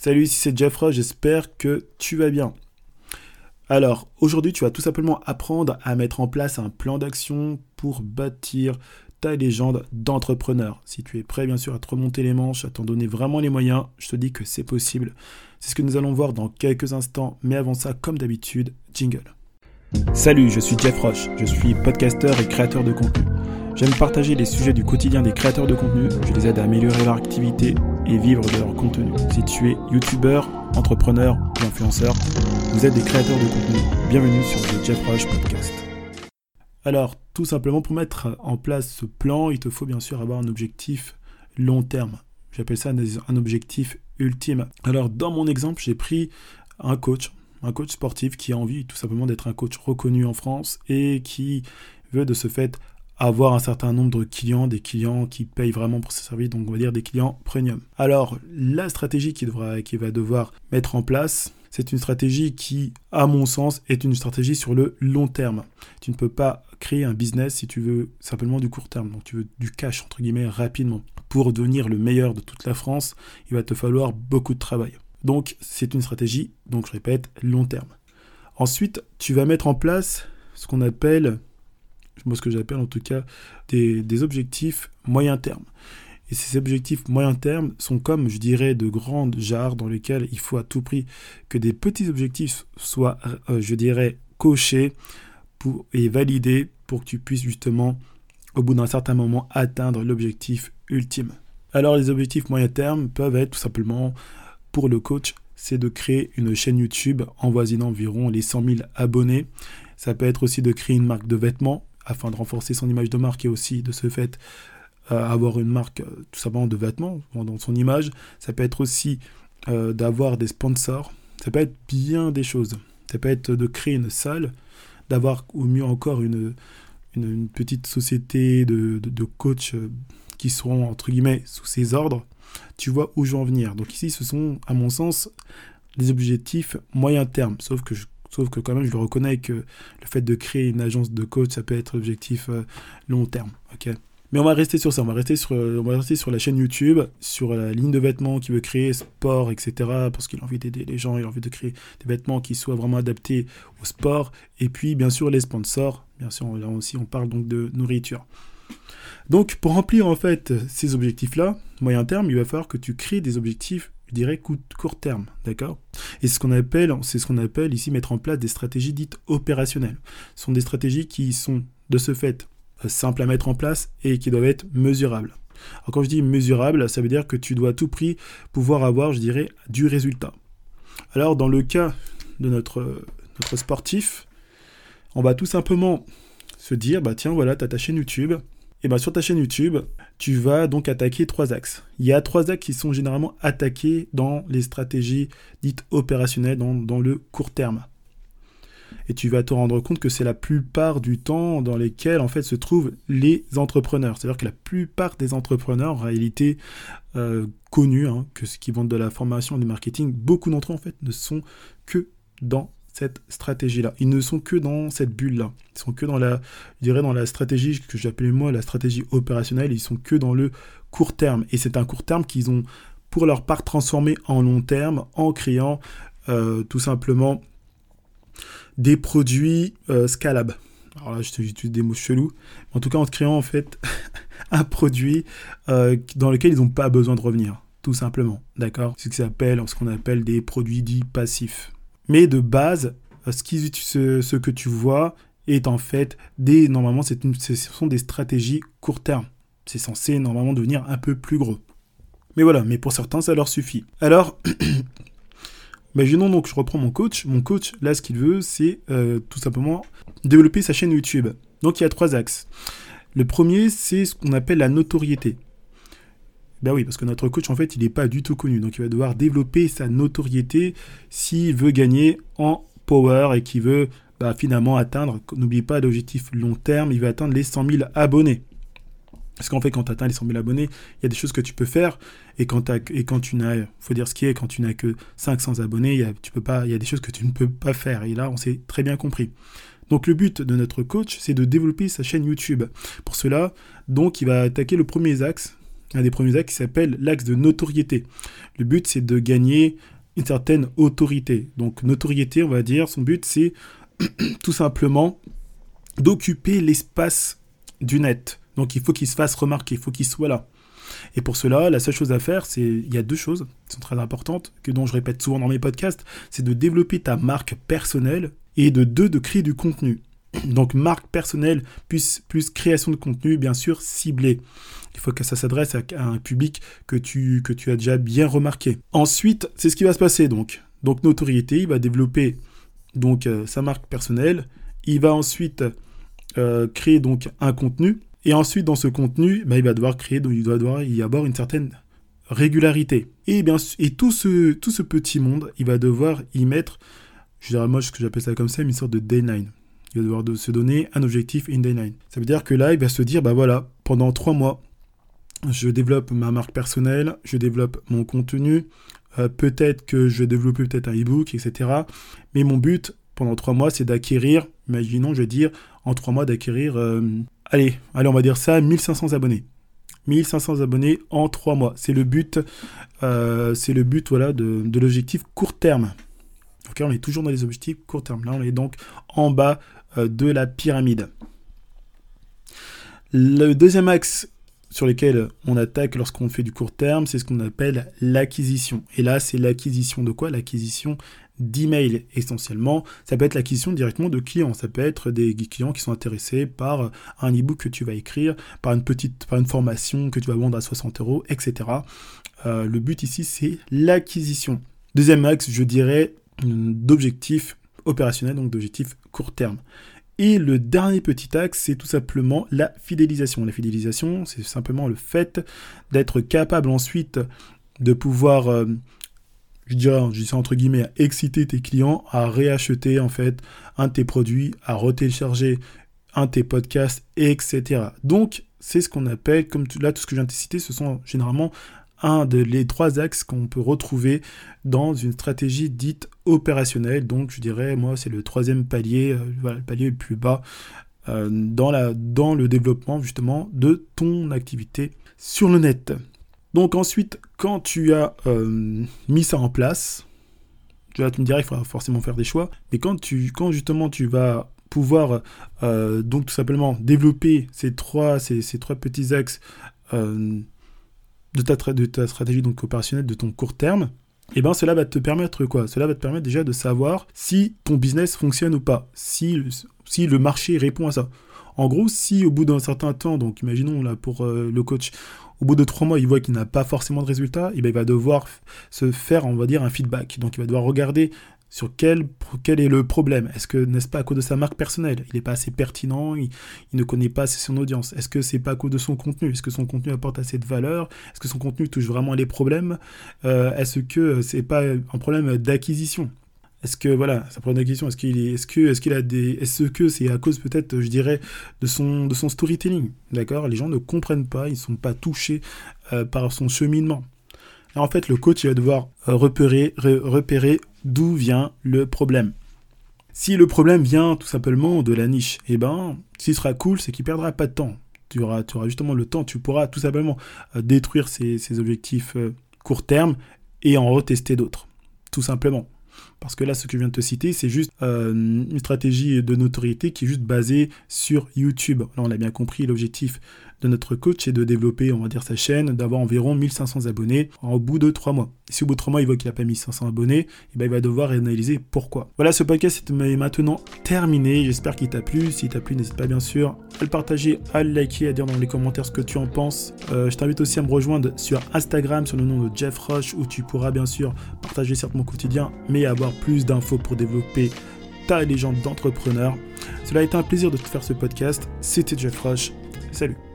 Salut, ici c'est Jeff j'espère que tu vas bien. Alors, aujourd'hui, tu vas tout simplement apprendre à mettre en place un plan d'action pour bâtir ta légende d'entrepreneur. Si tu es prêt, bien sûr, à te remonter les manches, à t'en donner vraiment les moyens, je te dis que c'est possible. C'est ce que nous allons voir dans quelques instants, mais avant ça, comme d'habitude, jingle. Salut, je suis Jeff Roche, je suis podcasteur et créateur de contenu. J'aime partager les sujets du quotidien des créateurs de contenu, je les aide à améliorer leur activité et vivre de leur contenu. Si tu es youtubeur, entrepreneur ou influenceur, vous êtes des créateurs de contenu. Bienvenue sur le Jeff Rush Podcast. Alors, tout simplement, pour mettre en place ce plan, il te faut bien sûr avoir un objectif long terme. J'appelle ça un objectif ultime. Alors, dans mon exemple, j'ai pris un coach, un coach sportif qui a envie tout simplement d'être un coach reconnu en France et qui veut de ce fait avoir un certain nombre de clients, des clients qui payent vraiment pour ses services, donc on va dire des clients premium. Alors la stratégie qu'il va devoir mettre en place, c'est une stratégie qui, à mon sens, est une stratégie sur le long terme. Tu ne peux pas créer un business si tu veux simplement du court terme, donc tu veux du cash entre guillemets rapidement. Pour devenir le meilleur de toute la France, il va te falloir beaucoup de travail. Donc c'est une stratégie, donc je répète, long terme. Ensuite, tu vas mettre en place ce qu'on appelle moi ce que j'appelle en tout cas des, objectifs moyen terme. Et ces objectifs moyen terme sont comme, je dirais, de grandes jarres dans lesquelles il faut à tout prix que des petits objectifs soient, euh, je dirais, cochés pour, et validés pour que tu puisses justement, au bout d'un certain moment, atteindre l'objectif ultime. Alors les objectifs moyen terme peuvent être tout simplement, pour le coach, c'est de créer une chaîne YouTube envoisinant environ les 100 000 abonnés. Ça peut être aussi de créer une marque de vêtements afin de renforcer son image de marque et aussi de ce fait euh, avoir une marque euh, tout simplement de vêtements dans son image. Ça peut être aussi euh, d'avoir des sponsors. Ça peut être bien des choses. Ça peut être de créer une salle, d'avoir ou mieux encore une, une, petite société de, de, de coachs qui seront entre guillemets sous ses ordres. Tu vois où je veux en venir. Donc ici, ce sont, à mon sens, des objectifs moyen terme. Sauf que je Sauf que quand même, je le reconnais que le fait de créer une agence de coach, ça peut être l'objectif euh, long terme. mais on va rester sur ça, on va rester sur, on va rester sur la chaîne YouTube, sur la ligne de vêtements qu'il veut créer, sport, etc. Parce qu'il a envie d'aider les gens, il a envie de créer des vêtements qui soient vraiment adaptés au sport. Et puis, bien sûr, les sponsors. Bien sûr, là aussi, on parle donc de nourriture. Donc, pour remplir en fait ces objectifs-là, moyen terme, il va falloir que tu crées des objectifs je dirais court terme, d'accord? Et ce qu'on appelle, c'est ce qu'on appelle ici mettre en place des stratégies dites opérationnelles. Ce sont des stratégies qui sont de ce fait simples à mettre en place et qui doivent être mesurables. Alors quand je dis mesurable, ça veut dire que tu dois à tout prix pouvoir avoir, je dirais, du résultat. Alors dans le cas de notre, sportif, on va tout simplement se dire, bah tiens, voilà, tu as ta chaîne YouTube, et bien sur ta chaîne YouTube, tu vas donc attaquer trois axes. Il y a trois axes qui sont généralement attaqués dans les stratégies dites opérationnelles, dans, le court terme. Et tu vas te rendre compte que c'est la plupart du temps dans lesquels en fait se trouvent les entrepreneurs. C'est-à-dire que la plupart des entrepreneurs en réalité euh, connus, hein, que ceux qui vendent de la formation, du marketing, beaucoup d'entre eux en fait ne sont que dans cette stratégie-là. Ils ne sont que dans cette bulle-là. Ils sont que dans la, je dirais dans la stratégie que j'appelais moi la stratégie opérationnelle. Ils sont que dans le court terme. Et c'est un court terme qu'ils ont pour leur part transformé en long terme en créant euh, tout simplement des produits euh, scalables. Alors là, j'utilise des mots chelous. En tout cas, en créant en fait un produit euh, dans lequel ils n'ont pas besoin de revenir. Tout simplement. D'accord? Ce, ce qu'on appelle des produits dits passifs. Mais de base, euh, ce, que tu vois est en fait des. Normalement, ce sont des stratégies court terme. C'est censé normalement devenir un peu plus gros. Mais voilà, mais pour certains, ça leur suffit. Alors, imaginons donc, je reprends mon coach. Mon coach, là, ce qu'il veut, c'est euh, tout simplement développer sa chaîne YouTube. Donc, il y a trois axes. Le premier, c'est ce qu'on appelle la notoriété. Ben oui, parce que notre coach, en fait, il n'est pas du tout connu. Donc, il va devoir développer sa notoriété s'il veut gagner en power et qu'il veut bah, finalement atteindre, n'oublie pas l'objectif long terme, il veut atteindre les 100 000 abonnés. Parce qu'en fait, quand tu atteins les 100 000 abonnés, il y a des choses que tu peux faire. Et quand, et quand tu n'as, faut dire ce qui est, quand tu n'as que 500 abonnés, y a, tu peux pas, il y a des choses que tu ne peux pas faire. Et là, on s'est très bien compris. Donc le but de notre coach, c'est de développer sa chaîne YouTube. Pour cela, donc il va attaquer le premier axe un des premiers axes qui s'appelle l'axe de notoriété. Le but, c'est de gagner une certaine autorité. Donc, notoriété, on va dire, son but, c'est tout simplement d'occuper l'espace du net. Donc, il faut qu'il se fasse remarquer, il faut qu'il soit là. Et pour cela, la seule chose à faire, c'est il y a deux choses qui sont très importantes, que dont je répète souvent dans mes podcasts, c'est de développer ta marque personnelle et de deux, de créer du contenu. Donc marque personnelle plus, plus création de contenu, bien sûr, ciblé. Il faut que ça s'adresse à, un public que tu, que tu as déjà bien remarqué. Ensuite, c'est ce qui va se passer donc. Donc notoriété, il va développer donc euh, sa marque personnelle. Il va ensuite euh, créer donc un contenu. Et ensuite, dans ce contenu, bah, il va devoir créer, donc il doit devoir y avoir une certaine régularité. Et, bien, et tout, ce, tout ce petit monde, il va devoir y mettre, je dirais moi ce que j'appelle ça comme ça, une sorte de 9. Il va devoir de se donner un objectif in day 9. Ça veut dire que là, il va se dire, bah voilà, pendant trois mois, je développe ma marque personnelle, je développe mon contenu, euh, peut-être que je vais développer peut-être un e-book, etc. Mais mon but pendant trois mois, c'est d'acquérir, imaginons, je vais dire, en trois mois, d'acquérir, euh, allez, allez, on va dire ça, 1500 abonnés. 1500 abonnés en trois mois. C'est le but, euh, c'est le but voilà, de, de l'objectif court terme. On est toujours dans les objectifs court terme. Là, on est donc en bas de la pyramide. Le deuxième axe sur lesquels on attaque lorsqu'on fait du court terme, c'est ce qu'on appelle l'acquisition. Et là, c'est l'acquisition de quoi? L'acquisition d'emails essentiellement. Ça peut être l'acquisition directement de clients. Ça peut être des clients qui sont intéressés par un e-book que tu vas écrire, par une petite, par une formation que tu vas vendre à 60 euros, etc. Euh, le but ici, c'est l'acquisition. Deuxième axe, je dirais, d'objectifs opérationnels, donc d'objectifs court terme. Et le dernier petit axe, c'est tout simplement la fidélisation. La fidélisation, c'est simplement le fait d'être capable ensuite de pouvoir, euh, je dirais, je dis entre guillemets, exciter tes clients à réacheter en fait un de tes produits, à retélécharger un de tes podcasts, etc. Donc, c'est ce qu'on appelle, comme là, tout ce que je viens de citer, ce sont généralement un des les trois axes qu'on peut retrouver dans une stratégie dite opérationnelle. Donc je dirais, moi, c'est le troisième palier, euh, le palier le plus bas euh, dans, la, dans le développement justement de ton activité sur le net. Donc ensuite, quand tu as euh, mis ça en place, tu, vas, me dirais qu'il faudra forcément faire des choix, mais quand, tu, quand justement tu vas pouvoir donc tout simplement développer ces trois, ces trois petits axes de ta, de ta stratégie donc opérationnelle de ton court terme, et eh ben cela va te permettre quoi? Cela va te permettre déjà de savoir si ton business fonctionne ou pas, si, si le marché répond à ça. En gros, si au bout d'un certain temps, donc imaginons là pour euh, le coach, au bout de trois mois, il voit qu'il n'a pas forcément de résultat, et eh ben, il va devoir se faire, on va dire, un feedback. Donc il va devoir regarder sur quel, quel est le problème? Est-ce que, n'est-ce pas, à cause de sa marque personnelle? Il n'est pas assez pertinent, il, ne connaît pas assez son audience. Est-ce que c'est pas à cause de son contenu? Est-ce que son contenu apporte assez de valeur? Est-ce que son contenu touche vraiment les problèmes? Euh, Est-ce que c'est pas un problème d'acquisition? Est-ce que voilà, ça prend d'acquisition. Est-ce qu'il est, est-ce que, est-ce qu'il a des, est-ce que c'est à cause peut-être, je dirais, de son, de son storytelling, d'accord? Les gens ne comprennent pas, ils sont pas touchés euh, par son cheminement. en fait, le coach il va devoir repérer, repérer d'où vient le problème. Si le problème vient tout simplement de la niche, eh ben, ce qui sera cool, c'est qu'il perdra pas de temps. Tu auras, tu auras justement le temps, tu pourras tout simplement euh, détruire ces, objectifs euh, court terme et en retester d'autres. Tout simplement. Parce que là, ce que je viens de te citer, c'est juste euh, une stratégie de notoriété qui est juste basée sur YouTube. Là, on a bien compris l'objectif de notre coach est de développer, on va dire, sa chaîne, d'avoir environ 1500 abonnés au bout de 3 mois. Et si au bout de 3 mois, il voit qu'il n'a pas 1500 abonnés, eh ben, il va devoir analyser pourquoi. Voilà, ce podcast est maintenant terminé. J'espère qu'il t'a plu. S'il t'a plu, n'hésite pas bien sûr à le partager, à le liker, à dire dans les commentaires ce que tu en penses. Euh, je t'invite aussi à me rejoindre sur Instagram sur le nom de Jeff Rush où tu pourras bien sûr partager certes mon quotidien, mais avoir plus d'infos pour développer ta légende d'entrepreneur. Cela a été un plaisir de te faire ce podcast. C'était Jeff Rush. Salut